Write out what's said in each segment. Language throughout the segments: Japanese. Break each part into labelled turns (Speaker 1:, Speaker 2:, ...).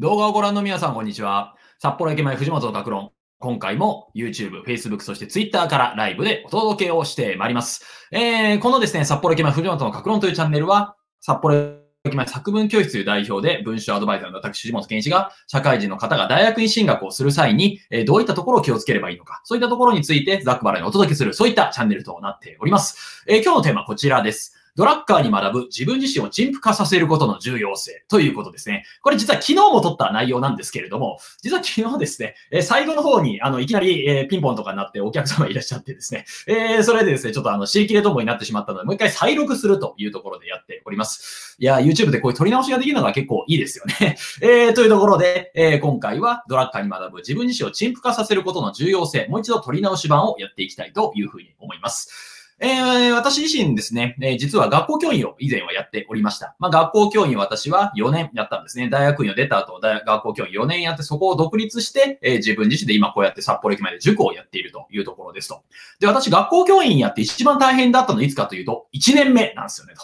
Speaker 1: 動画をご覧の皆さん、こんにちは。札幌駅前藤本の学論。今回も YouTube、Facebook、そして Twitter からライブでお届けをしてまいります。えー、このですね、札幌駅前藤本の学論というチャンネルは、札幌駅前作文教室という代表で文章アドバイザーの私、藤本健一が、社会人の方が大学院進学をする際に、えー、どういったところを気をつければいいのか、そういったところについてざっくばらにお届けする、そういったチャンネルとなっております。えー、今日のテーマはこちらです。ドラッカーに学ぶ自分自身を陳腐化させることの重要性ということですね。これ実は昨日も撮った内容なんですけれども、実は昨日ですね、え最後の方に、あの、いきなり、えピンポンとかになってお客様いらっしゃってですね、え、それでですね、ちょっとあの、尻切れともになってしまったので、もう一回再録するというところでやっております。いや、YouTube でこういう撮り直しができるのが結構いいですよね。えー、というところで、え、今回はドラッカーに学ぶ自分自身を陳腐化させることの重要性、もう一度撮り直し版をやっていきたいというふうに思います。えー、私自身ですね、えー、実は学校教員を以前はやっておりました。まあ、学校教員私は4年やったんですね。大学院を出た後、大学校教員4年やって、そこを独立して、えー、自分自身で今こうやって札幌駅前で塾をやっているというところですと。で、私学校教員やって一番大変だったのいつかというと、1年目なんですよねと。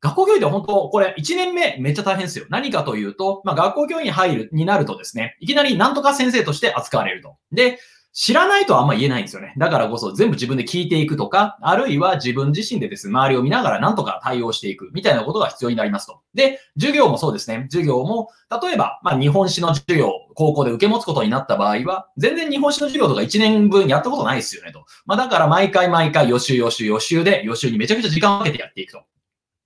Speaker 1: 学校教員って本当、これ1年目めっちゃ大変ですよ。何かというと、まあ、学校教員に入る、になるとですね、いきなりなんとか先生として扱われると。で、知らないとはあんま言えないんですよね。だからこそ全部自分で聞いていくとか、あるいは自分自身でですね、周りを見ながらなんとか対応していくみたいなことが必要になりますと。で、授業もそうですね。授業も、例えば、まあ、日本史の授業、高校で受け持つことになった場合は、全然日本史の授業とか1年分やったことないですよねと。まあ、だから毎回毎回予習予習予習で、予習にめちゃくちゃ時間をかけてやっていくと。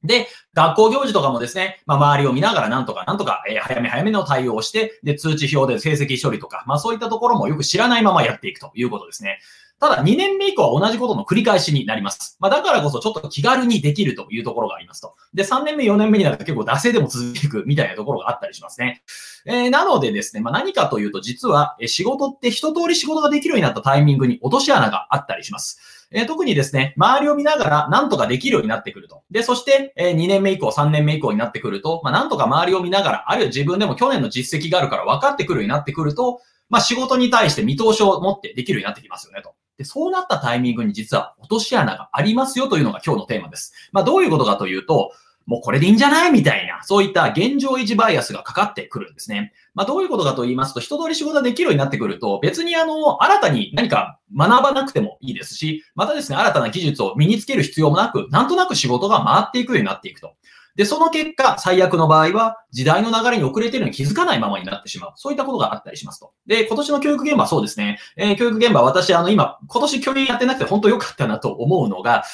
Speaker 1: で、学校行事とかもですね、まあ、周りを見ながらなんとかなんとか、えー、早め早めの対応をして、で、通知表で成績処理とか、まあそういったところもよく知らないままやっていくということですね。ただ、2年目以降は同じことの繰り返しになります。まあ、だからこそちょっと気軽にできるというところがありますと。で、3年目、4年目になると結構惰性でも続いていくみたいなところがあったりしますね。えー、なのでですね、まあ、何かというと、実は、仕事って一通り仕事ができるようになったタイミングに落とし穴があったりします。え、特にですね、周りを見ながら何とかできるようになってくると。で、そして、え、2年目以降、3年目以降になってくると、まあ、なんとか周りを見ながら、あるいは自分でも去年の実績があるから分かってくるようになってくると、まあ、仕事に対して見通しを持ってできるようになってきますよねと。で、そうなったタイミングに実は落とし穴がありますよというのが今日のテーマです。まあ、どういうことかというと、もうこれでいいんじゃないみたいな、そういった現状維持バイアスがかかってくるんですね。まあ、どういうことかと言いますと、一通り仕事ができるようになってくると、別にあの、新たに何か学ばなくてもいいですし、またですね、新たな技術を身につける必要もなく、なんとなく仕事が回っていくようになっていくと。で、その結果、最悪の場合は、時代の流れに遅れているのに気づかないままになってしまう。そういったことがあったりしますと。で、今年の教育現場はそうですね。えー、教育現場、私、あの、今、今年教員やってなくて本当良かったなと思うのが、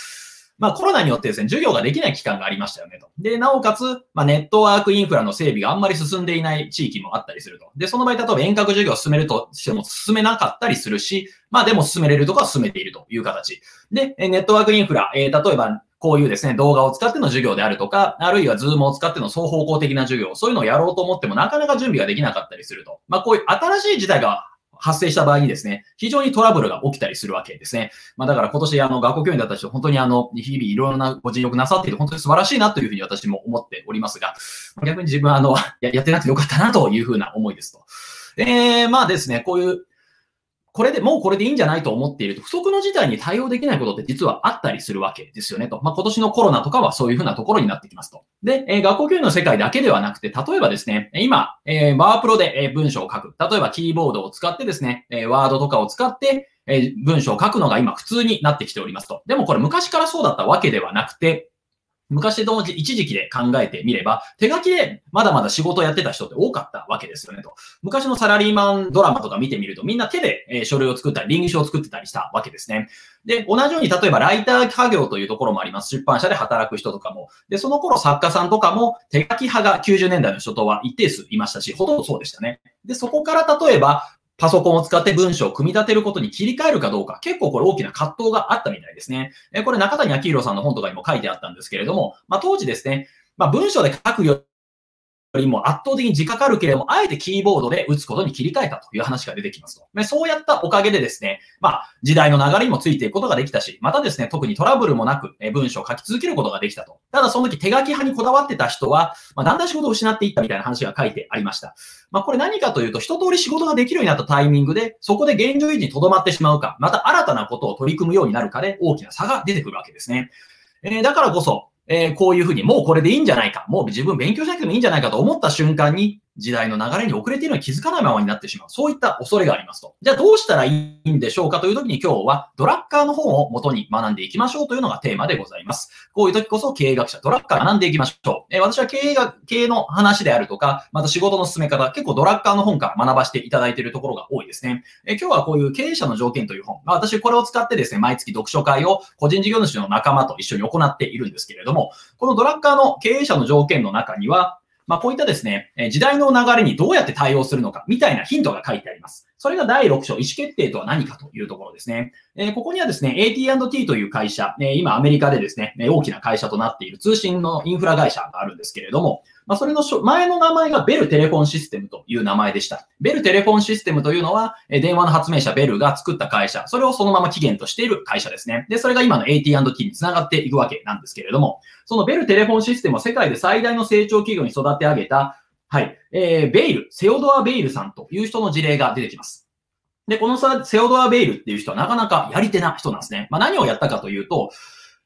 Speaker 1: まあコロナによってですね、授業ができない期間がありましたよねと。で、なおかつ、まあネットワークインフラの整備があんまり進んでいない地域もあったりすると。で、その場合、例えば遠隔授業を進めるとしても進めなかったりするし、まあでも進めれるとか進めているという形。で、ネットワークインフラ、えー、例えばこういうですね、動画を使っての授業であるとか、あるいは Zoom を使っての双方向的な授業、そういうのをやろうと思ってもなかなか準備ができなかったりすると。まあこういう新しい事態が発生した場合にですね、非常にトラブルが起きたりするわけですね。まあだから今年あの学校教員だった人、本当にあの、日々いろいろなご尽力なさっていて、本当に素晴らしいなというふうに私も思っておりますが、逆に自分はあの、ややってなくてよかったなというふうな思いですと。えー、まあですね、こういうこれで、もうこれでいいんじゃないと思っていると、不測の事態に対応できないことって実はあったりするわけですよねと。まあ、今年のコロナとかはそういうふうなところになってきますと。で、えー、学校教員の世界だけではなくて、例えばですね、今、えー、ワープロで、え文章を書く。例えばキーボードを使ってですね、えワードとかを使って、え文章を書くのが今普通になってきておりますと。でもこれ昔からそうだったわけではなくて、昔と一時期で考えてみれば、手書きでまだまだ仕事やってた人って多かったわけですよねと。昔のサラリーマンドラマとか見てみると、みんな手で、え書類を作ったり、臨時書を作ってたりしたわけですね。で、同じように例えばライター家業というところもあります。出版社で働く人とかも。で、その頃作家さんとかも手書き派が90年代の初頭は一定数いましたし、ほとんどそうでしたね。で、そこから例えば、パソコンを使って文章を組み立てることに切り替えるかどうか、結構これ大きな葛藤があったみたいですね。えこれ中谷明宏さんの本とかにも書いてあったんですけれども、まあ、当時ですね、まあ、文章で書くよよりも圧倒的に時間かかるけれども、あえてキーボードで打つことに切り替えたという話が出てきますと。でそうやったおかげでですね、まあ、時代の流れにもついていくことができたし、またですね、特にトラブルもなく、え文章を書き続けることができたと。ただその時手書き派にこだわってた人は、まあ、だんだん仕事を失っていったみたいな話が書いてありました。まあ、これ何かというと、一通り仕事ができるようになったタイミングで、そこで現状維持に留まってしまうか、また新たなことを取り組むようになるかで大きな差が出てくるわけですね。えー、だからこそ、えー、こういうふうに、もうこれでいいんじゃないか、もう自分勉強しなくてもいいんじゃないかと思った瞬間に、時代の流れに遅れているのに気づかないままになってしまう。そういった恐れがありますと。じゃあどうしたらいいんでしょうかという時に今日はドラッカーの本を元に学んでいきましょうというのがテーマでございます。こういう時こそ経営学者、ドラッカー学んでいきましょう。え、私は経営が、経営の話であるとか、また仕事の進め方、結構ドラッカーの本から学ばせていただいているところが多いですね。え、今日はこういう経営者の条件という本。まあ、私これを使ってですね、毎月読書会を個人事業主の仲間と一緒に行っているんですけれども、このドラッカーの経営者の条件の中には、まあ、こういったですね、時代の流れにどうやって対応するのか、みたいなヒントが書いてあります。それが第6章、意思決定とは何かというところですね。え、ここにはですね、AT&T という会社、え、今アメリカでですね、大きな会社となっている通信のインフラ会社があるんですけれども、まあ、それの前の名前がベルテレフォンシステムという名前でした。ベルテレフォンシステムというのは、電話の発明者ベルが作った会社、それをそのまま起源としている会社ですね。で、それが今の AT&T につながっていくわけなんですけれども、そのベルテレフォンシステムを世界で最大の成長企業に育て上げた、はい、えー、ベイル、セオドア・ベイルさんという人の事例が出てきます。で、このさ、セオドア・ベイルっていう人はなかなかやり手な人なんですね。まあ、何をやったかというと、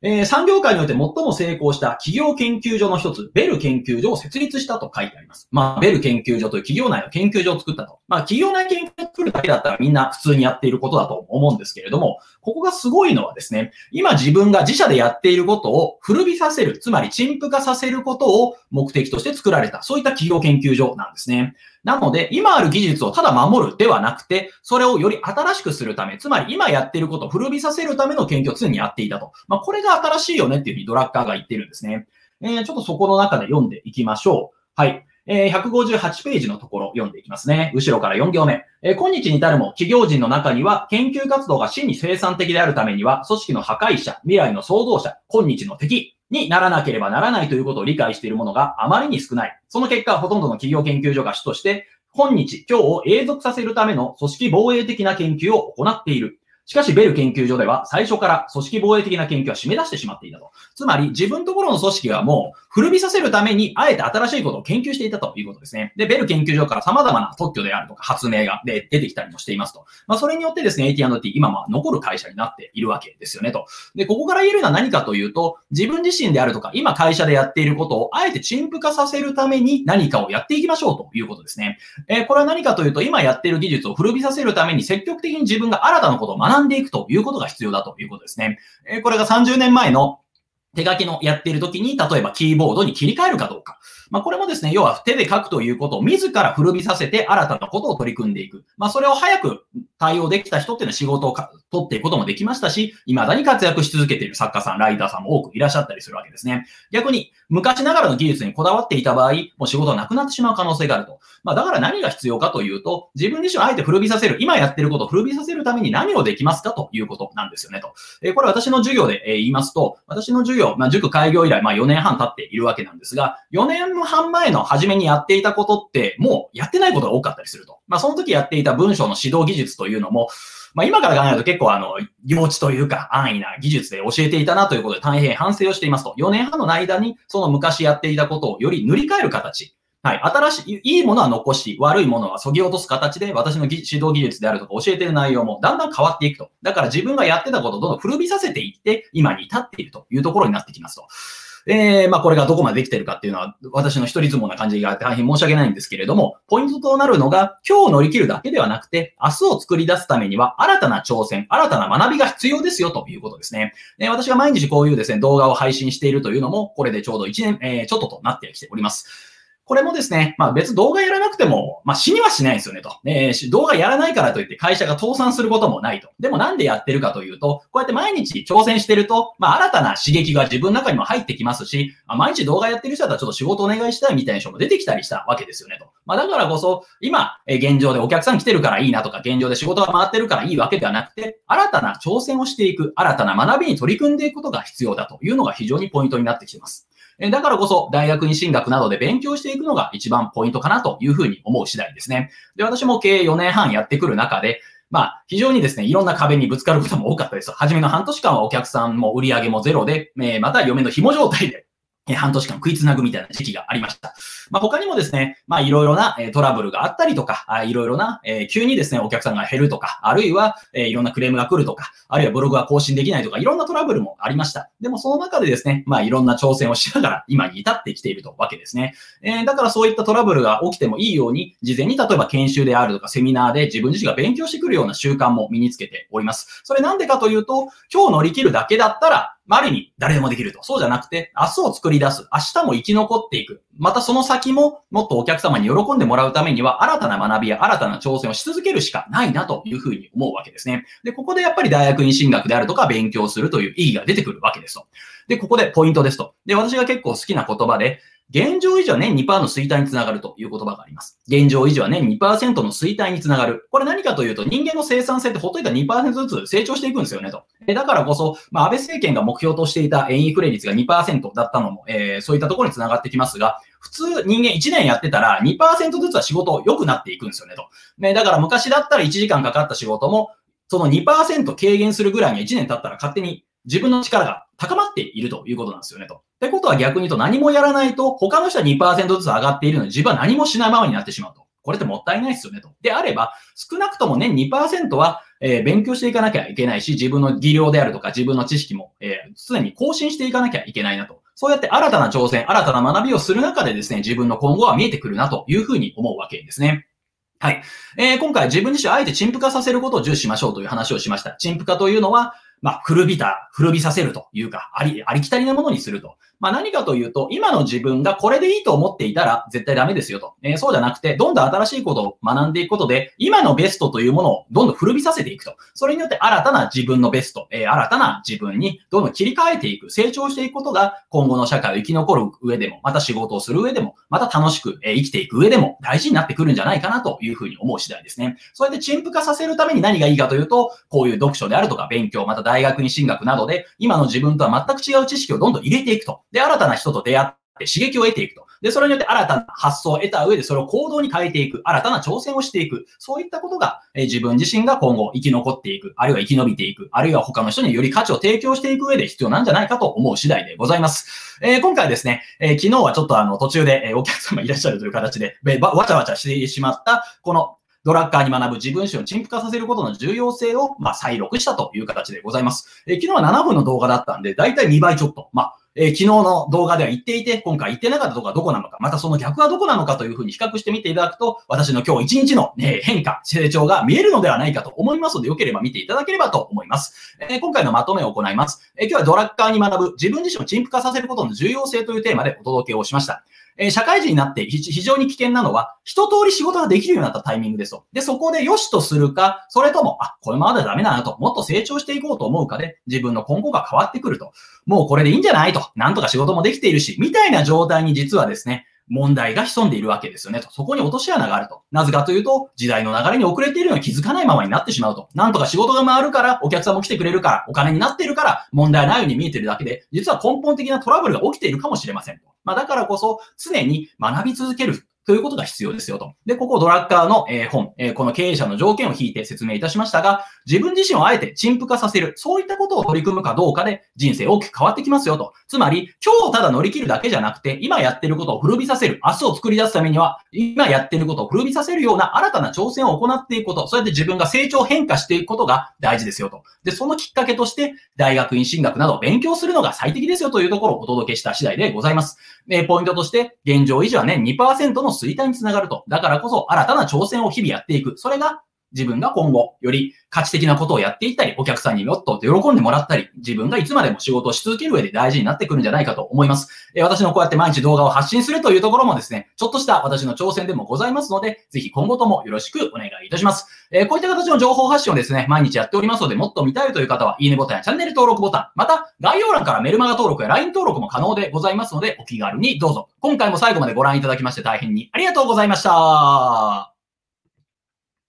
Speaker 1: えー、産業界において最も成功した企業研究所の一つ、ベル研究所を設立したと書いてあります。まあ、ベル研究所という企業内の研究所を作ったと。まあ、企業内研究所を作るだけだったらみんな普通にやっていることだと思うんですけれども、ここがすごいのはですね、今自分が自社でやっていることを古びさせる、つまり陳腐化させることを目的として作られた、そういった企業研究所なんですね。なので、今ある技術をただ守るではなくて、それをより新しくするため、つまり今やってることを古びさせるための研究を常にやっていたと。まあ、これが新しいよねっていうふうにドラッカーが言ってるんですね。えー、ちょっとそこの中で読んでいきましょう。はい。えー、158ページのところ読んでいきますね。後ろから4行目。えー、今日に至るも企業人の中には研究活動が真に生産的であるためには、組織の破壊者、未来の創造者、今日の敵、にならなければならないということを理解しているものがあまりに少ない。その結果、ほとんどの企業研究所が主として、今日、今日を永続させるための組織防衛的な研究を行っている。しかし、ベル研究所では最初から組織防衛的な研究は締め出してしまっていたと。つまり、自分ところの組織はもう古びさせるために、あえて新しいことを研究していたということですね。で、ベル研究所から様々な特許であるとか発明が出てきたりもしていますと。まあ、それによってですね、AT&T 今は残る会社になっているわけですよねと。で、ここから言えるのは何かというと、自分自身であるとか、今会社でやっていることをあえて陳腐化させるために何かをやっていきましょうということですね。えー、これは何かというと、今やっている技術を古びさせるために積極的に自分が新たなことを学んんでいくということが必要だということですね。えこれが30年前の手書きのやっている時に、例えばキーボードに切り替えるかどうか。まあ、これもですね、要は手で書くということを自ら古びさせて新たなことを取り組んでいく。まあ、それを早く対応できた人っていうのは仕事を取っていくこともできましたし、未だに活躍し続けている作家さん、ライターさんも多くいらっしゃったりするわけですね。逆に、昔ながらの技術にこだわっていた場合、もう仕事はなくなってしまう可能性があると。まあ、だから何が必要かというと、自分自身をあえて古びさせる、今やってることを古びさせるために何をできますかということなんですよねと。え、これ私の授業で、え言いますと、私の授業、まあ、塾開業以来、まあ、4年半経っているわけなんですが、4年半前の初めにやっていたことって、もうやってないことが多かったりすると。まあ、その時やっていた文章の指導技術というのも、まあ、今から考えると結構あの、幼稚というか安易な技術で教えていたなということで大変反省をしていますと。4年半の間にその昔やっていたことをより塗り替える形。はい。新しい、いいものは残し、悪いものは削ぎ落とす形で、私の指導技術であるとか教えている内容もだんだん変わっていくと。だから自分がやってたことをどんどん古びさせていって、今に至っているというところになってきますと。えー、まあこれがどこまでできてるかっていうのは、私の一人相撲な感じがあって大変申し訳ないんですけれども、ポイントとなるのが、今日乗り切るだけではなくて、明日を作り出すためには、新たな挑戦、新たな学びが必要ですよということですね。えー、私が毎日こういうですね、動画を配信しているというのも、これでちょうど1年、えー、ちょっととなってきております。これもですね、まあ別動画やらなくても、まあ死にはしないですよねと。えー、動画やらないからといって会社が倒産することもないと。でもなんでやってるかというと、こうやって毎日挑戦してると、まあ新たな刺激が自分の中にも入ってきますし、あ、毎日動画やってる人だったらちょっと仕事お願いしたいみたいな人も出てきたりしたわけですよねと。まあだからこそ、今、え現状でお客さん来てるからいいなとか、現状で仕事が回ってるからいいわけではなくて、新たな挑戦をしていく、新たな学びに取り組んでいくことが必要だというのが非常にポイントになってきてます。だからこそ、大学院進学などで勉強していくのが一番ポイントかなというふうに思う次第ですね。で、私も経営4年半やってくる中で、まあ、非常にですね、いろんな壁にぶつかることも多かったです。初めの半年間はお客さんも売り上げもゼロで、え、また嫁の紐状態でえ半年間食いつなぐみたいな時期がありました。まあ、他にもですね、まあ、いろいろな、えトラブルがあったりとか、いろいろな、え急にですね、お客さんが減るとか、あるいは、えいろんなクレームが来るとか、あるいはブログが更新できないとか、いろんなトラブルもありました。でも、その中でですね、まあ、いろんな挑戦をしながら、今に至ってきているとわけですね。えだからそういったトラブルが起きてもいいように、事前に例えば研修であるとか、セミナーで自分自身が勉強してくるような習慣も身につけております。それなんでかというと、今日乗り切るだけだったら、まあ、ある意味、誰でもできると。そうじゃなくて、明日を作り出す。明日も生き残っていく。またその先も、もっとお客様に喜んでもらうためには、新たな学びや新たな挑戦をし続けるしかないなというふうに思うわけですね。で、ここでやっぱり大学院進学であるとか、勉強するという意義が出てくるわけですと。で、ここでポイントですと。で、私が結構好きな言葉で、現状維持は年2%の衰退につながるという言葉があります。現状維持は年2%の衰退につながる。これ何かというと、人間の生産性ってほっといたら2%ずつ成長していくんですよねと。だからこそ、まあ、安倍政権が目標としていたインフレ率が2%だったのも、えー、そういったところにつながってきますが、普通人間1年やってたら2%ずつは仕事良くなっていくんですよねと。ね、だから昔だったら1時間かかった仕事も、その2%軽減するぐらいに1年経ったら勝手に自分の力が高まっているということなんですよねと。ってことは逆に言うと何もやらないと他の人は2%ずつ上がっているのに自分は何もしないままになってしまうと。これってもったいないですよねと。であれば、少なくとも年2%は、えー、勉強していかなきゃいけないし、自分の技量であるとか自分の知識も、えー、常に更新していかなきゃいけないなと。そうやって新たな挑戦、新たな学びをする中でですね、自分の今後は見えてくるなというふうに思うわけですね。はい。えー、今回自分自身あえて陳腐化させることを重視しましょうという話をしました。陳腐化というのは、まあ、古びた、古びさせるというか、あり、ありきたりなものにすると。まあ、何かというと、今の自分がこれでいいと思っていたら絶対ダメですよと。えー、そうじゃなくて、どんどん新しいことを学んでいくことで、今のベストというものをどんどん古びさせていくと。それによって新たな自分のベスト、えー、新たな自分にどんどん切り替えていく、成長していくことが、今後の社会を生き残る上でも、また仕事をする上でも、また楽しく、え、生きていく上でも大事になってくるんじゃないかなというふうに思う次第ですね。それで陳腐化させるために何がいいかというと、こういう読書であるとか勉強、また大学に進学などで、今の自分とは全く違う知識をどんどん入れていくと。で、新たな人と出会って刺激を得ていくと。で、それによって新たな発想を得た上でそれを行動に変えていく。新たな挑戦をしていく。そういったことが、え自分自身が今後生き残っていく。あるいは生き延びていく。あるいは他の人により価値を提供していく上で必要なんじゃないかと思う次第でございます。えー、今回ですね、えー、昨日はちょっとあの途中で、えお客様いらっしゃるという形で、わちゃわちゃしてしまった、このドラッカーに学ぶ自分史を陳腐化させることの重要性を、まあ、再録したという形でございます。えー、昨日は7分の動画だったんで、だいたい2倍ちょっと。まあえー、昨日の動画では言っていて、今回言ってなかったとこはどこなのか、またその逆はどこなのかというふうに比較してみていただくと、私の今日一日の、ね、変化、成長が見えるのではないかと思いますので、よければ見ていただければと思います。えー、今回のまとめを行います。えー、今日はドラッカーに学ぶ自分自身を陳腐化させることの重要性というテーマでお届けをしました。えー、社会人になって非常に危険なのは、一通り仕事ができるようになったタイミングですと。で、そこで良しとするか、それとも、あ、これまでダメだなと、もっと成長していこうと思うかで、自分の今後が変わってくると。もうこれでいいんじゃないと。なんとか仕事もできているし、みたいな状態に実はですね、問題が潜んでいるわけですよねと。そこに落とし穴があると。なぜかというと、時代の流れに遅れているのに気づかないままになってしまうと。なんとか仕事が回るから、お客さんも来てくれるから、お金になっているから、問題ないように見えているだけで、実は根本的なトラブルが起きているかもしれませんと。まあ、だからこそ、常に学び続けるということが必要ですよと。で、ここドラッカーの、え、本、え、この経営者の条件を引いて説明いたしましたが、自分自身をあえて陳腐化させる、そういったことを取り組むかどうかで人生大きく変わってきますよと。つまり、今日ただ乗り切るだけじゃなくて、今やってることを古びさせる、明日を作り出すためには、今やってることを古びさせるような新たな挑戦を行っていくこと、そうやって自分が成長変化していくことが大事ですよと。で、そのきっかけとして、大学院進学など勉強するのが最適ですよというところをお届けした次第でございます。えポイントとして、現状維持はね、2%のの衰退につながると。だからこそ、新たな挑戦を日々やっていく。それが自分が今後、より価値的なことをやっていったり、お客さんにもっと喜んでもらったり、自分がいつまでも仕事をし続ける上で大事になってくるんじゃないかと思います。え私のこうやって毎日動画を発信するというところもですね、ちょっとした私の挑戦でもございますので、ぜひ今後ともよろしくお願いいたします。えこういった形の情報発信をですね、毎日やっておりますので、もっと見たいという方は、いいねボタンやチャンネル登録ボタン、また概要欄からメルマガ登録や LINE 登録も可能でございますので、お気軽にどうぞ。今回も最後までご覧いただきまして大変にありがとうございました。